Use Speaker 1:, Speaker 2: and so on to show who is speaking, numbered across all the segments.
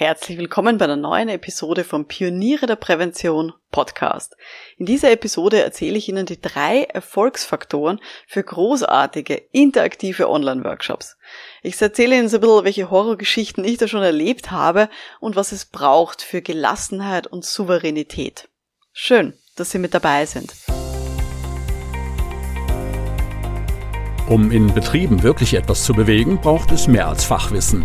Speaker 1: Herzlich willkommen bei einer neuen Episode vom Pioniere der Prävention Podcast. In dieser Episode erzähle ich Ihnen die drei Erfolgsfaktoren für großartige, interaktive Online-Workshops. Ich erzähle Ihnen so ein bisschen, welche Horrorgeschichten ich da schon erlebt habe und was es braucht für Gelassenheit und Souveränität. Schön, dass Sie mit dabei sind.
Speaker 2: Um in Betrieben wirklich etwas zu bewegen, braucht es mehr als Fachwissen.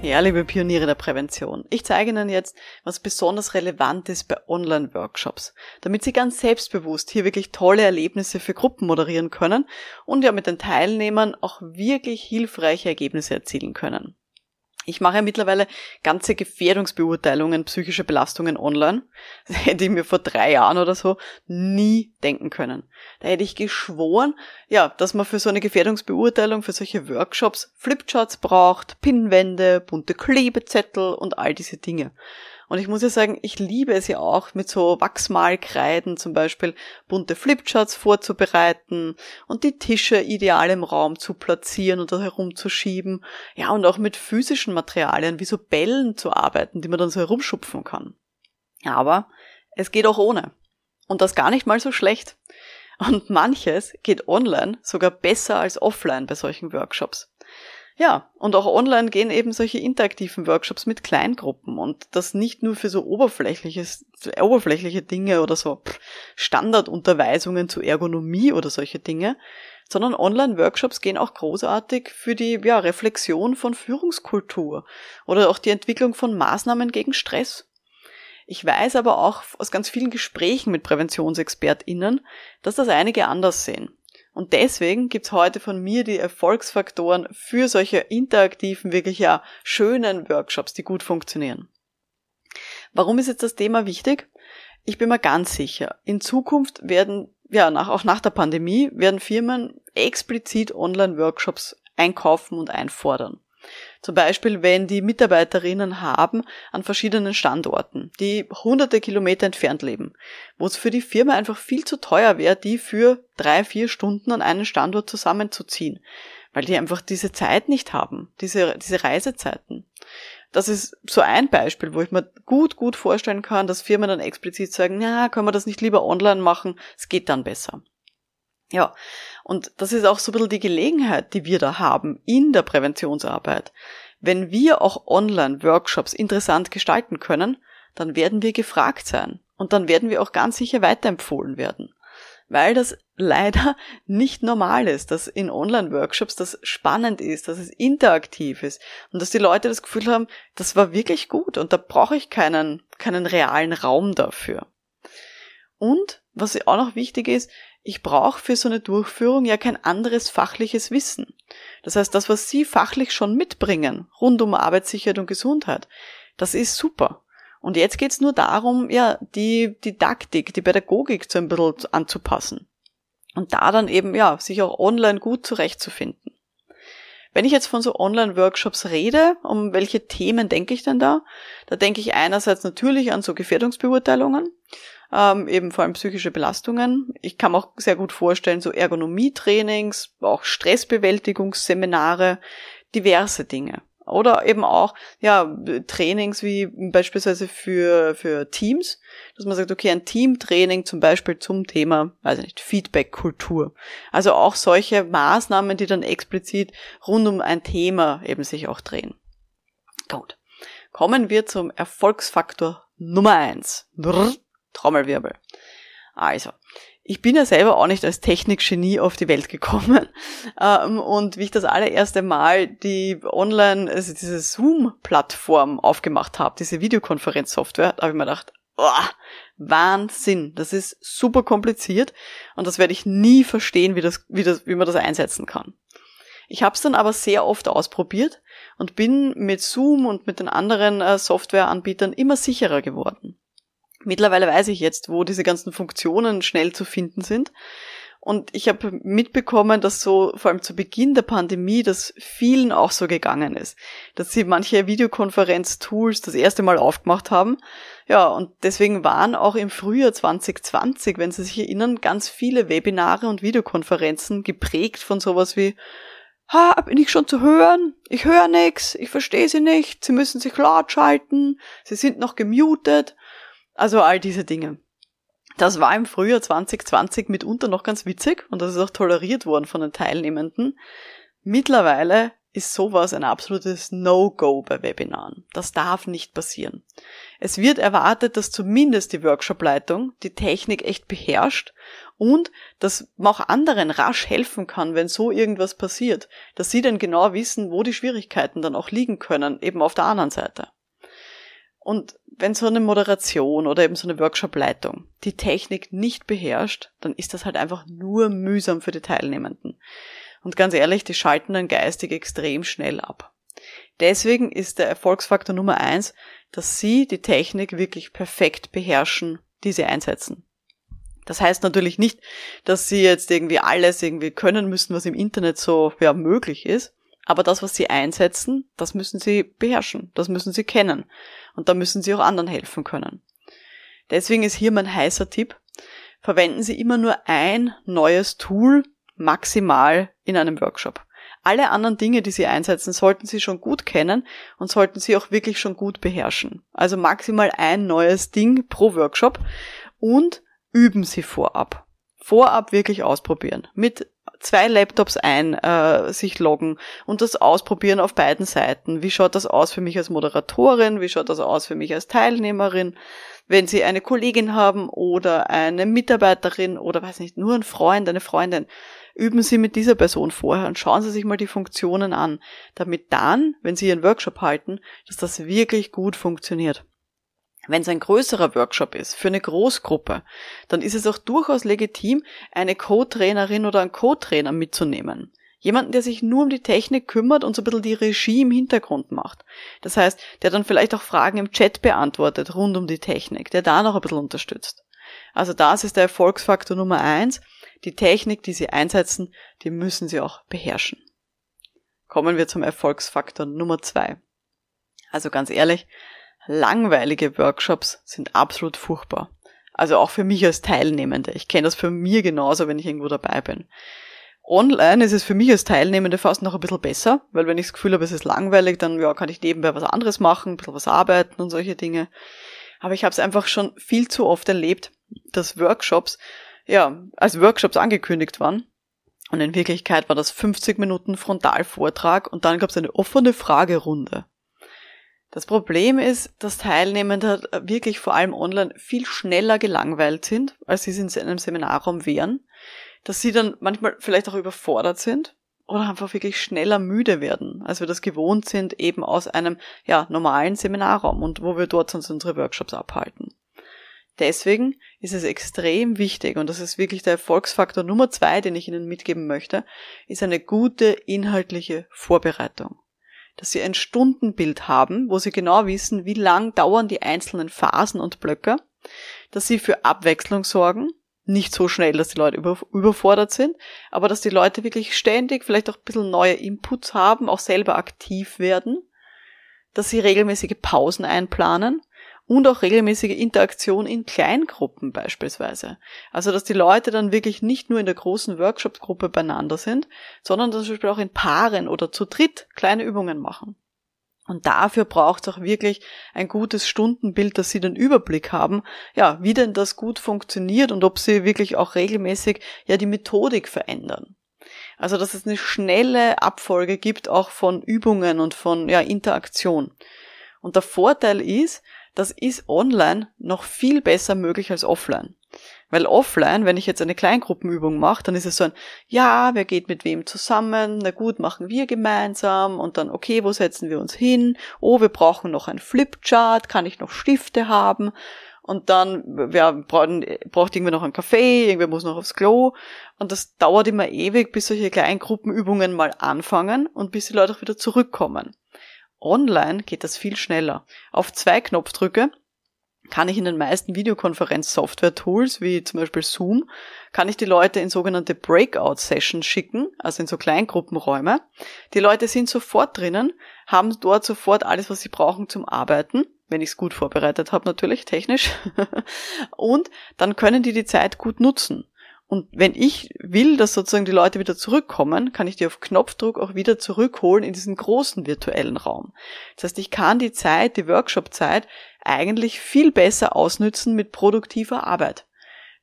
Speaker 1: Ja, liebe Pioniere der Prävention, ich zeige Ihnen jetzt, was besonders relevant ist bei Online-Workshops, damit Sie ganz selbstbewusst hier wirklich tolle Erlebnisse für Gruppen moderieren können und ja mit den Teilnehmern auch wirklich hilfreiche Ergebnisse erzielen können. Ich mache ja mittlerweile ganze Gefährdungsbeurteilungen psychische Belastungen online. Das hätte ich mir vor drei Jahren oder so nie denken können. Da hätte ich geschworen, ja, dass man für so eine Gefährdungsbeurteilung, für solche Workshops Flipcharts braucht, Pinwände, bunte Klebezettel und all diese Dinge. Und ich muss ja sagen, ich liebe es ja auch, mit so Wachsmalkreiden zum Beispiel bunte Flipcharts vorzubereiten und die Tische ideal im Raum zu platzieren und da herumzuschieben. Ja, und auch mit physischen Materialien wie so Bällen zu arbeiten, die man dann so herumschupfen kann. Aber es geht auch ohne. Und das gar nicht mal so schlecht. Und manches geht online sogar besser als offline bei solchen Workshops. Ja, und auch online gehen eben solche interaktiven Workshops mit Kleingruppen und das nicht nur für so oberflächliches, oberflächliche Dinge oder so Standardunterweisungen zu Ergonomie oder solche Dinge, sondern Online-Workshops gehen auch großartig für die ja, Reflexion von Führungskultur oder auch die Entwicklung von Maßnahmen gegen Stress. Ich weiß aber auch aus ganz vielen Gesprächen mit PräventionsexpertInnen, dass das einige anders sehen. Und deswegen gibt's heute von mir die Erfolgsfaktoren für solche interaktiven, wirklich ja schönen Workshops, die gut funktionieren. Warum ist jetzt das Thema wichtig? Ich bin mir ganz sicher, in Zukunft werden, ja, nach, auch nach der Pandemie, werden Firmen explizit Online-Workshops einkaufen und einfordern. Zum Beispiel, wenn die Mitarbeiterinnen haben an verschiedenen Standorten, die hunderte Kilometer entfernt leben, wo es für die Firma einfach viel zu teuer wäre, die für drei, vier Stunden an einen Standort zusammenzuziehen, weil die einfach diese Zeit nicht haben, diese, diese Reisezeiten. Das ist so ein Beispiel, wo ich mir gut, gut vorstellen kann, dass Firmen dann explizit sagen, ja, können wir das nicht lieber online machen, es geht dann besser. Ja, und das ist auch so ein bisschen die Gelegenheit, die wir da haben in der Präventionsarbeit. Wenn wir auch Online-Workshops interessant gestalten können, dann werden wir gefragt sein. Und dann werden wir auch ganz sicher weiterempfohlen werden. Weil das leider nicht normal ist, dass in Online-Workshops das spannend ist, dass es interaktiv ist und dass die Leute das Gefühl haben, das war wirklich gut und da brauche ich keinen, keinen realen Raum dafür. Und was auch noch wichtig ist, ich brauche für so eine Durchführung ja kein anderes fachliches Wissen. Das heißt, das, was Sie fachlich schon mitbringen, rund um Arbeitssicherheit und Gesundheit, das ist super. Und jetzt geht's nur darum, ja, die Didaktik, die Pädagogik zu ein bisschen anzupassen. Und da dann eben, ja, sich auch online gut zurechtzufinden. Wenn ich jetzt von so Online-Workshops rede, um welche Themen denke ich denn da? Da denke ich einerseits natürlich an so Gefährdungsbeurteilungen, ähm, eben vor allem psychische Belastungen. Ich kann mir auch sehr gut vorstellen, so Ergonomietrainings, auch Stressbewältigungsseminare, diverse Dinge. Oder eben auch, ja, Trainings wie beispielsweise für, für Teams, dass man sagt, okay, ein Teamtraining zum Beispiel zum Thema, weiß ich nicht, Feedback-Kultur. Also auch solche Maßnahmen, die dann explizit rund um ein Thema eben sich auch drehen. Gut. Kommen wir zum Erfolgsfaktor Nummer eins. Brrr. Trommelwirbel. Also, ich bin ja selber auch nicht als Technikgenie auf die Welt gekommen. Ähm, und wie ich das allererste Mal die Online, also diese Zoom-Plattform aufgemacht habe, diese Videokonferenzsoftware, da habe ich mir gedacht, oh, Wahnsinn, das ist super kompliziert und das werde ich nie verstehen, wie, das, wie, das, wie man das einsetzen kann. Ich habe es dann aber sehr oft ausprobiert und bin mit Zoom und mit den anderen äh, Softwareanbietern immer sicherer geworden. Mittlerweile weiß ich jetzt, wo diese ganzen Funktionen schnell zu finden sind. Und ich habe mitbekommen, dass so vor allem zu Beginn der Pandemie das vielen auch so gegangen ist, dass sie manche Videokonferenz-Tools das erste Mal aufgemacht haben. Ja, und deswegen waren auch im Frühjahr 2020, wenn Sie sich erinnern, ganz viele Webinare und Videokonferenzen geprägt von sowas wie Ha, bin ich schon zu hören? Ich höre nix, ich verstehe Sie nicht, Sie müssen sich laut schalten, Sie sind noch gemutet. Also all diese Dinge. Das war im Frühjahr 2020 mitunter noch ganz witzig und das ist auch toleriert worden von den Teilnehmenden. Mittlerweile ist sowas ein absolutes No-Go bei Webinaren. Das darf nicht passieren. Es wird erwartet, dass zumindest die Workshop-Leitung die Technik echt beherrscht und dass man auch anderen rasch helfen kann, wenn so irgendwas passiert, dass sie dann genau wissen, wo die Schwierigkeiten dann auch liegen können, eben auf der anderen Seite. Und wenn so eine Moderation oder eben so eine Workshop-Leitung die Technik nicht beherrscht, dann ist das halt einfach nur mühsam für die Teilnehmenden. Und ganz ehrlich, die schalten dann geistig extrem schnell ab. Deswegen ist der Erfolgsfaktor Nummer eins, dass sie die Technik wirklich perfekt beherrschen, die sie einsetzen. Das heißt natürlich nicht, dass sie jetzt irgendwie alles irgendwie können müssen, was im Internet so ja, möglich ist. Aber das, was sie einsetzen, das müssen sie beherrschen, das müssen sie kennen. Und da müssen sie auch anderen helfen können. Deswegen ist hier mein heißer Tipp. Verwenden Sie immer nur ein neues Tool maximal in einem Workshop. Alle anderen Dinge, die Sie einsetzen, sollten Sie schon gut kennen und sollten Sie auch wirklich schon gut beherrschen. Also maximal ein neues Ding pro Workshop und üben Sie vorab. Vorab wirklich ausprobieren. Mit zwei Laptops ein, äh, sich loggen und das ausprobieren auf beiden Seiten. Wie schaut das aus für mich als Moderatorin? Wie schaut das aus für mich als Teilnehmerin? Wenn Sie eine Kollegin haben oder eine Mitarbeiterin oder weiß nicht, nur ein Freund, eine Freundin, üben Sie mit dieser Person vorher und schauen Sie sich mal die Funktionen an, damit dann, wenn Sie Ihren Workshop halten, dass das wirklich gut funktioniert. Wenn es ein größerer Workshop ist, für eine Großgruppe, dann ist es auch durchaus legitim, eine Co-Trainerin oder einen Co-Trainer mitzunehmen. Jemanden, der sich nur um die Technik kümmert und so ein bisschen die Regie im Hintergrund macht. Das heißt, der dann vielleicht auch Fragen im Chat beantwortet rund um die Technik, der da noch ein bisschen unterstützt. Also das ist der Erfolgsfaktor Nummer eins. Die Technik, die Sie einsetzen, die müssen Sie auch beherrschen. Kommen wir zum Erfolgsfaktor Nummer zwei. Also ganz ehrlich, langweilige Workshops sind absolut furchtbar. Also auch für mich als Teilnehmende. Ich kenne das für mir genauso, wenn ich irgendwo dabei bin. Online ist es für mich als Teilnehmende fast noch ein bisschen besser, weil wenn ich das Gefühl habe, es ist langweilig, dann ja, kann ich nebenbei was anderes machen, ein bisschen was arbeiten und solche Dinge. Aber ich habe es einfach schon viel zu oft erlebt, dass Workshops ja als Workshops angekündigt waren. Und in Wirklichkeit war das 50 Minuten Frontalvortrag und dann gab es eine offene Fragerunde. Das Problem ist, dass Teilnehmende wirklich vor allem online viel schneller gelangweilt sind, als sie es in einem Seminarraum wären, dass sie dann manchmal vielleicht auch überfordert sind oder einfach wirklich schneller müde werden, als wir das gewohnt sind, eben aus einem ja, normalen Seminarraum und wo wir dort sonst unsere Workshops abhalten. Deswegen ist es extrem wichtig, und das ist wirklich der Erfolgsfaktor Nummer zwei, den ich Ihnen mitgeben möchte, ist eine gute inhaltliche Vorbereitung dass sie ein Stundenbild haben, wo sie genau wissen, wie lang dauern die einzelnen Phasen und Blöcke, dass sie für Abwechslung sorgen, nicht so schnell, dass die Leute über, überfordert sind, aber dass die Leute wirklich ständig vielleicht auch ein bisschen neue Inputs haben, auch selber aktiv werden, dass sie regelmäßige Pausen einplanen und auch regelmäßige Interaktion in Kleingruppen beispielsweise. Also, dass die Leute dann wirklich nicht nur in der großen Workshop-Gruppe beieinander sind, sondern zum Beispiel auch in Paaren oder zu dritt kleine Übungen machen. Und dafür braucht es auch wirklich ein gutes Stundenbild, dass Sie den Überblick haben, ja, wie denn das gut funktioniert und ob Sie wirklich auch regelmäßig ja die Methodik verändern. Also, dass es eine schnelle Abfolge gibt, auch von Übungen und von ja, Interaktion. Und der Vorteil ist, das ist online noch viel besser möglich als offline. Weil offline, wenn ich jetzt eine Kleingruppenübung mache, dann ist es so ein, ja, wer geht mit wem zusammen? Na gut, machen wir gemeinsam und dann, okay, wo setzen wir uns hin? Oh, wir brauchen noch ein Flipchart, kann ich noch Stifte haben? Und dann, wer braucht, irgendwer noch einen Kaffee, irgendwer muss noch aufs Klo. Und das dauert immer ewig, bis solche Kleingruppenübungen mal anfangen und bis die Leute auch wieder zurückkommen. Online geht das viel schneller. Auf zwei Knopfdrücke kann ich in den meisten Videokonferenz-Software-Tools, wie zum Beispiel Zoom, kann ich die Leute in sogenannte Breakout-Sessions schicken, also in so Kleingruppenräume. Die Leute sind sofort drinnen, haben dort sofort alles, was sie brauchen zum Arbeiten, wenn ich es gut vorbereitet habe natürlich, technisch. Und dann können die die Zeit gut nutzen. Und wenn ich will, dass sozusagen die Leute wieder zurückkommen, kann ich die auf Knopfdruck auch wieder zurückholen in diesen großen virtuellen Raum. Das heißt, ich kann die Zeit, die Workshop-Zeit eigentlich viel besser ausnützen mit produktiver Arbeit.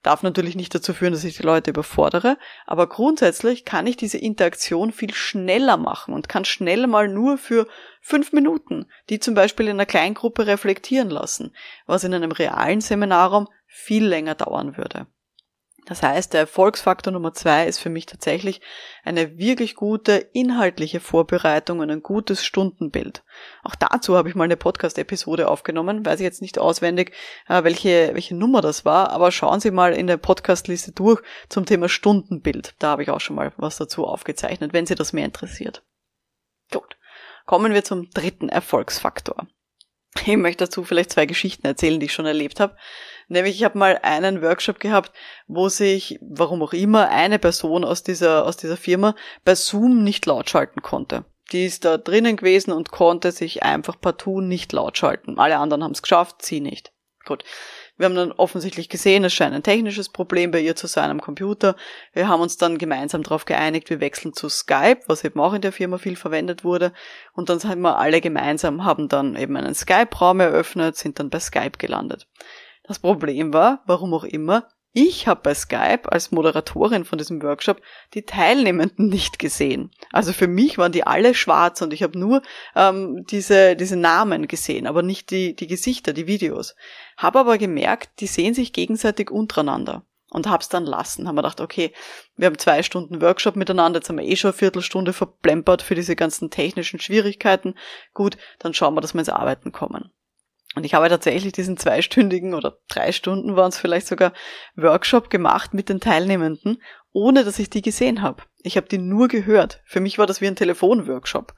Speaker 1: Darf natürlich nicht dazu führen, dass ich die Leute überfordere, aber grundsätzlich kann ich diese Interaktion viel schneller machen und kann schnell mal nur für fünf Minuten die zum Beispiel in einer Kleingruppe reflektieren lassen, was in einem realen Seminarraum viel länger dauern würde. Das heißt, der Erfolgsfaktor Nummer zwei ist für mich tatsächlich eine wirklich gute inhaltliche Vorbereitung und ein gutes Stundenbild. Auch dazu habe ich mal eine Podcast-Episode aufgenommen, weiß ich jetzt nicht auswendig, äh, welche, welche Nummer das war, aber schauen Sie mal in der Podcast-Liste durch zum Thema Stundenbild. Da habe ich auch schon mal was dazu aufgezeichnet, wenn Sie das mehr interessiert. Gut. Kommen wir zum dritten Erfolgsfaktor. Ich möchte dazu vielleicht zwei Geschichten erzählen, die ich schon erlebt habe. Nämlich, ich habe mal einen Workshop gehabt, wo sich, warum auch immer, eine Person aus dieser, aus dieser Firma bei Zoom nicht laut schalten konnte. Die ist da drinnen gewesen und konnte sich einfach partout nicht laut schalten. Alle anderen haben es geschafft, sie nicht. Gut. Wir haben dann offensichtlich gesehen, es scheint ein technisches Problem bei ihr zu sein am Computer. Wir haben uns dann gemeinsam darauf geeinigt, wir wechseln zu Skype, was eben auch in der Firma viel verwendet wurde. Und dann sind wir alle gemeinsam, haben dann eben einen Skype-Raum eröffnet, sind dann bei Skype gelandet. Das Problem war, warum auch immer, ich habe bei Skype als Moderatorin von diesem Workshop die Teilnehmenden nicht gesehen. Also für mich waren die alle schwarz und ich habe nur ähm, diese, diese Namen gesehen, aber nicht die, die Gesichter, die Videos. Habe aber gemerkt, die sehen sich gegenseitig untereinander und hab's dann lassen. Haben wir gedacht, okay, wir haben zwei Stunden Workshop miteinander, jetzt haben wir eh schon eine Viertelstunde verplempert für diese ganzen technischen Schwierigkeiten. Gut, dann schauen wir, dass wir ins Arbeiten kommen. Und ich habe tatsächlich diesen zweistündigen oder drei Stunden waren es vielleicht sogar Workshop gemacht mit den Teilnehmenden, ohne dass ich die gesehen habe. Ich habe die nur gehört. Für mich war das wie ein Telefonworkshop.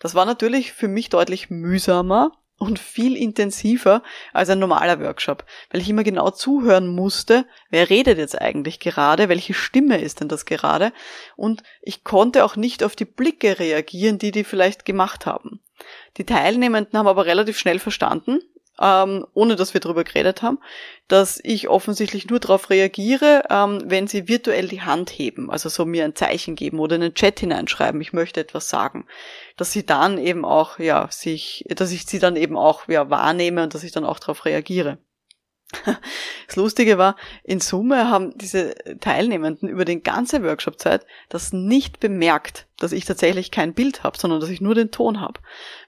Speaker 1: Das war natürlich für mich deutlich mühsamer und viel intensiver als ein normaler Workshop, weil ich immer genau zuhören musste, wer redet jetzt eigentlich gerade, welche Stimme ist denn das gerade und ich konnte auch nicht auf die Blicke reagieren, die die vielleicht gemacht haben. Die Teilnehmenden haben aber relativ schnell verstanden, ähm, ohne dass wir darüber geredet haben, dass ich offensichtlich nur darauf reagiere, ähm, wenn sie virtuell die Hand heben, also so mir ein Zeichen geben oder in den Chat hineinschreiben, ich möchte etwas sagen, dass sie dann eben auch, ja, sich, dass ich sie dann eben auch, ja, wahrnehme und dass ich dann auch darauf reagiere. Das Lustige war, in Summe haben diese Teilnehmenden über den ganze Workshop-Zeit das nicht bemerkt, dass ich tatsächlich kein Bild habe, sondern dass ich nur den Ton habe.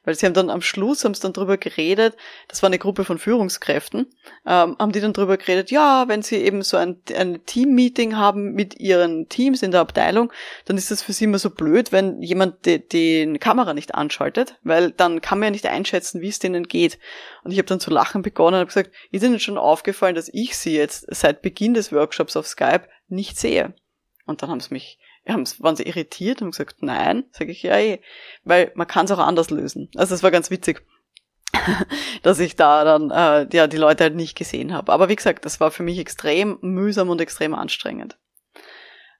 Speaker 1: Weil sie haben dann am Schluss, haben sie dann drüber geredet, das war eine Gruppe von Führungskräften, ähm, haben die dann drüber geredet, ja, wenn sie eben so ein, ein Team-Meeting haben mit ihren Teams in der Abteilung, dann ist das für sie immer so blöd, wenn jemand die, die Kamera nicht anschaltet, weil dann kann man ja nicht einschätzen, wie es denen geht. Und ich habe dann zu lachen begonnen und habe gesagt, ist Ihnen schon aufgefallen, dass ich Sie jetzt seit Beginn des Workshops auf Skype nicht sehe? Und dann haben sie mich waren sie irritiert und gesagt, nein, sage ich ja eh, weil man kann es auch anders lösen. Also es war ganz witzig, dass ich da dann äh, ja die Leute halt nicht gesehen habe. Aber wie gesagt, das war für mich extrem mühsam und extrem anstrengend.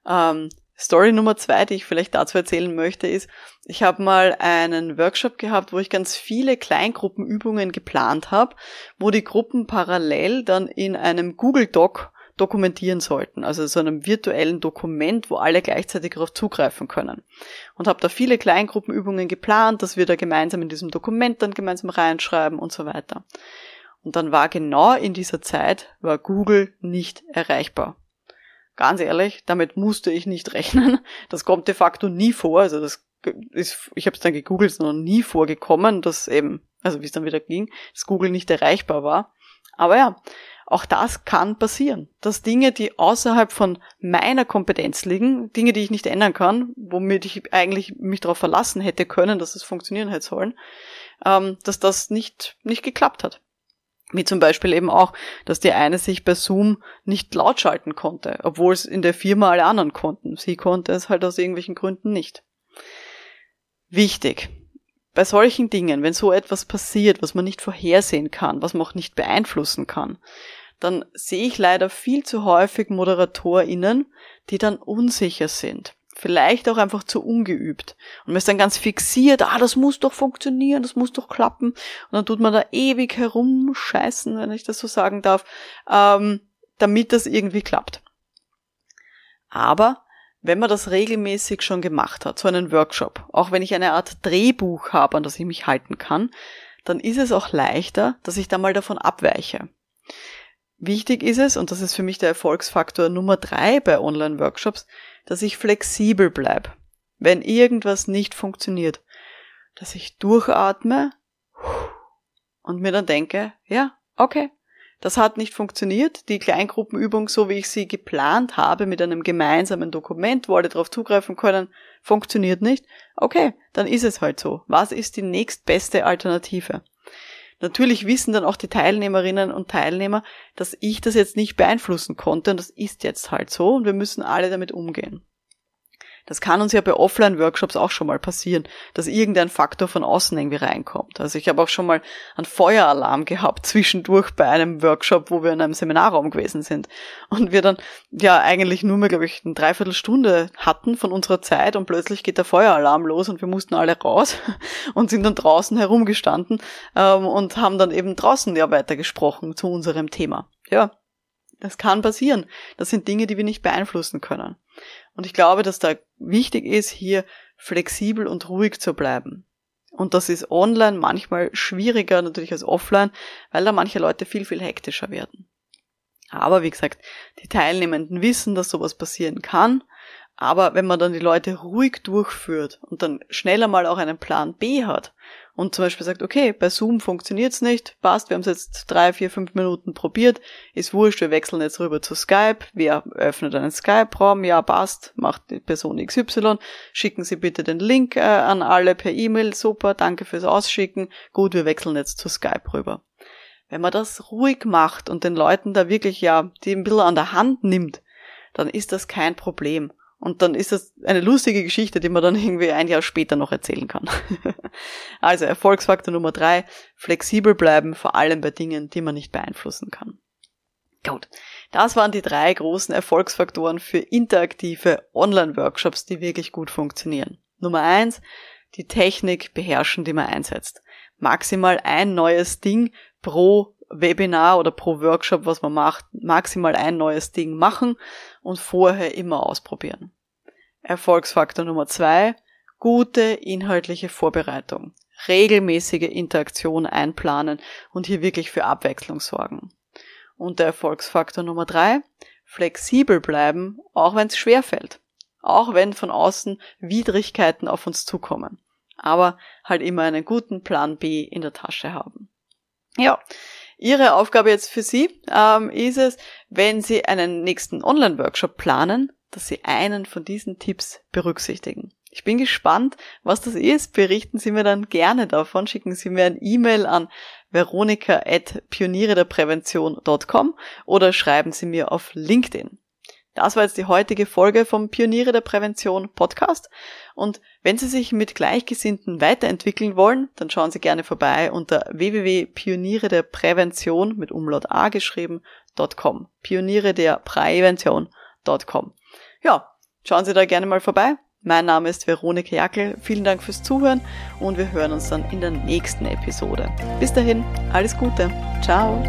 Speaker 1: Ähm, Story Nummer zwei, die ich vielleicht dazu erzählen möchte, ist, ich habe mal einen Workshop gehabt, wo ich ganz viele Kleingruppenübungen geplant habe, wo die Gruppen parallel dann in einem Google Doc dokumentieren sollten, also so einem virtuellen Dokument, wo alle gleichzeitig darauf zugreifen können. Und habe da viele Kleingruppenübungen geplant, dass wir da gemeinsam in diesem Dokument dann gemeinsam reinschreiben und so weiter. Und dann war genau in dieser Zeit, war Google nicht erreichbar. Ganz ehrlich, damit musste ich nicht rechnen. Das kommt de facto nie vor. Also das ist, ich habe es dann gegoogelt, ist noch nie vorgekommen, dass eben, also wie es dann wieder ging, dass Google nicht erreichbar war. Aber ja, auch das kann passieren, dass Dinge, die außerhalb von meiner Kompetenz liegen, Dinge, die ich nicht ändern kann, womit ich eigentlich mich darauf verlassen hätte können, dass es funktionieren hätte sollen, ähm, dass das nicht, nicht geklappt hat. Wie zum Beispiel eben auch, dass die eine sich bei Zoom nicht laut schalten konnte, obwohl es in der Firma alle anderen konnten. Sie konnte es halt aus irgendwelchen Gründen nicht. Wichtig bei solchen Dingen, wenn so etwas passiert, was man nicht vorhersehen kann, was man auch nicht beeinflussen kann, dann sehe ich leider viel zu häufig ModeratorInnen, die dann unsicher sind. Vielleicht auch einfach zu ungeübt. Und man ist dann ganz fixiert, ah, das muss doch funktionieren, das muss doch klappen. Und dann tut man da ewig herumscheißen, wenn ich das so sagen darf, ähm, damit das irgendwie klappt. Aber wenn man das regelmäßig schon gemacht hat, so einen Workshop, auch wenn ich eine Art Drehbuch habe, an das ich mich halten kann, dann ist es auch leichter, dass ich da mal davon abweiche. Wichtig ist es, und das ist für mich der Erfolgsfaktor Nummer drei bei Online-Workshops, dass ich flexibel bleibe. Wenn irgendwas nicht funktioniert, dass ich durchatme und mir dann denke, ja, okay, das hat nicht funktioniert. Die Kleingruppenübung, so wie ich sie geplant habe, mit einem gemeinsamen Dokument, wo alle darauf zugreifen können, funktioniert nicht. Okay, dann ist es halt so. Was ist die nächstbeste Alternative? Natürlich wissen dann auch die Teilnehmerinnen und Teilnehmer, dass ich das jetzt nicht beeinflussen konnte und das ist jetzt halt so und wir müssen alle damit umgehen. Das kann uns ja bei Offline-Workshops auch schon mal passieren, dass irgendein Faktor von außen irgendwie reinkommt. Also ich habe auch schon mal einen Feueralarm gehabt zwischendurch bei einem Workshop, wo wir in einem Seminarraum gewesen sind. Und wir dann ja eigentlich nur mehr, glaube ich, eine Dreiviertelstunde hatten von unserer Zeit und plötzlich geht der Feueralarm los und wir mussten alle raus und sind dann draußen herumgestanden ähm, und haben dann eben draußen ja weitergesprochen zu unserem Thema. Ja, das kann passieren. Das sind Dinge, die wir nicht beeinflussen können. Und ich glaube, dass da wichtig ist, hier flexibel und ruhig zu bleiben. Und das ist online manchmal schwieriger natürlich als offline, weil da manche Leute viel, viel hektischer werden. Aber wie gesagt, die Teilnehmenden wissen, dass sowas passieren kann aber wenn man dann die Leute ruhig durchführt und dann schneller mal auch einen Plan B hat und zum Beispiel sagt, okay, bei Zoom funktioniert's nicht, passt, wir haben es jetzt drei, vier, fünf Minuten probiert, ist wurscht, wir wechseln jetzt rüber zu Skype, wer öffnet einen Skype-Raum, ja, passt, macht die Person XY, schicken Sie bitte den Link äh, an alle per E-Mail, super, danke fürs Ausschicken, gut, wir wechseln jetzt zu Skype rüber. Wenn man das ruhig macht und den Leuten da wirklich ja, die ein bisschen an der Hand nimmt, dann ist das kein Problem. Und dann ist das eine lustige Geschichte, die man dann irgendwie ein Jahr später noch erzählen kann. also Erfolgsfaktor Nummer drei, flexibel bleiben, vor allem bei Dingen, die man nicht beeinflussen kann. Gut, das waren die drei großen Erfolgsfaktoren für interaktive Online-Workshops, die wirklich gut funktionieren. Nummer eins, die Technik beherrschen, die man einsetzt. Maximal ein neues Ding pro Webinar oder pro Workshop, was man macht, maximal ein neues Ding machen und vorher immer ausprobieren. Erfolgsfaktor Nummer zwei, gute inhaltliche Vorbereitung. Regelmäßige Interaktion einplanen und hier wirklich für Abwechslung sorgen. Und der Erfolgsfaktor Nummer drei, flexibel bleiben, auch wenn es schwer fällt. Auch wenn von außen Widrigkeiten auf uns zukommen. Aber halt immer einen guten Plan B in der Tasche haben. Ja, Ihre Aufgabe jetzt für Sie ähm, ist es, wenn Sie einen nächsten Online-Workshop planen, dass Sie einen von diesen Tipps berücksichtigen. Ich bin gespannt, was das ist. Berichten Sie mir dann gerne davon. Schicken Sie mir ein E-Mail an veronika.pionierederprävention.com oder schreiben Sie mir auf LinkedIn. Das war jetzt die heutige Folge vom Pioniere der Prävention Podcast. Und wenn Sie sich mit Gleichgesinnten weiterentwickeln wollen, dann schauen Sie gerne vorbei unter www.pioniere der Prävention mit Umlaut A geschrieben.com. Pioniere der Prävention.com. Ja, schauen Sie da gerne mal vorbei. Mein Name ist Veronika Jackel. Vielen Dank fürs Zuhören und wir hören uns dann in der nächsten Episode. Bis dahin, alles Gute. Ciao.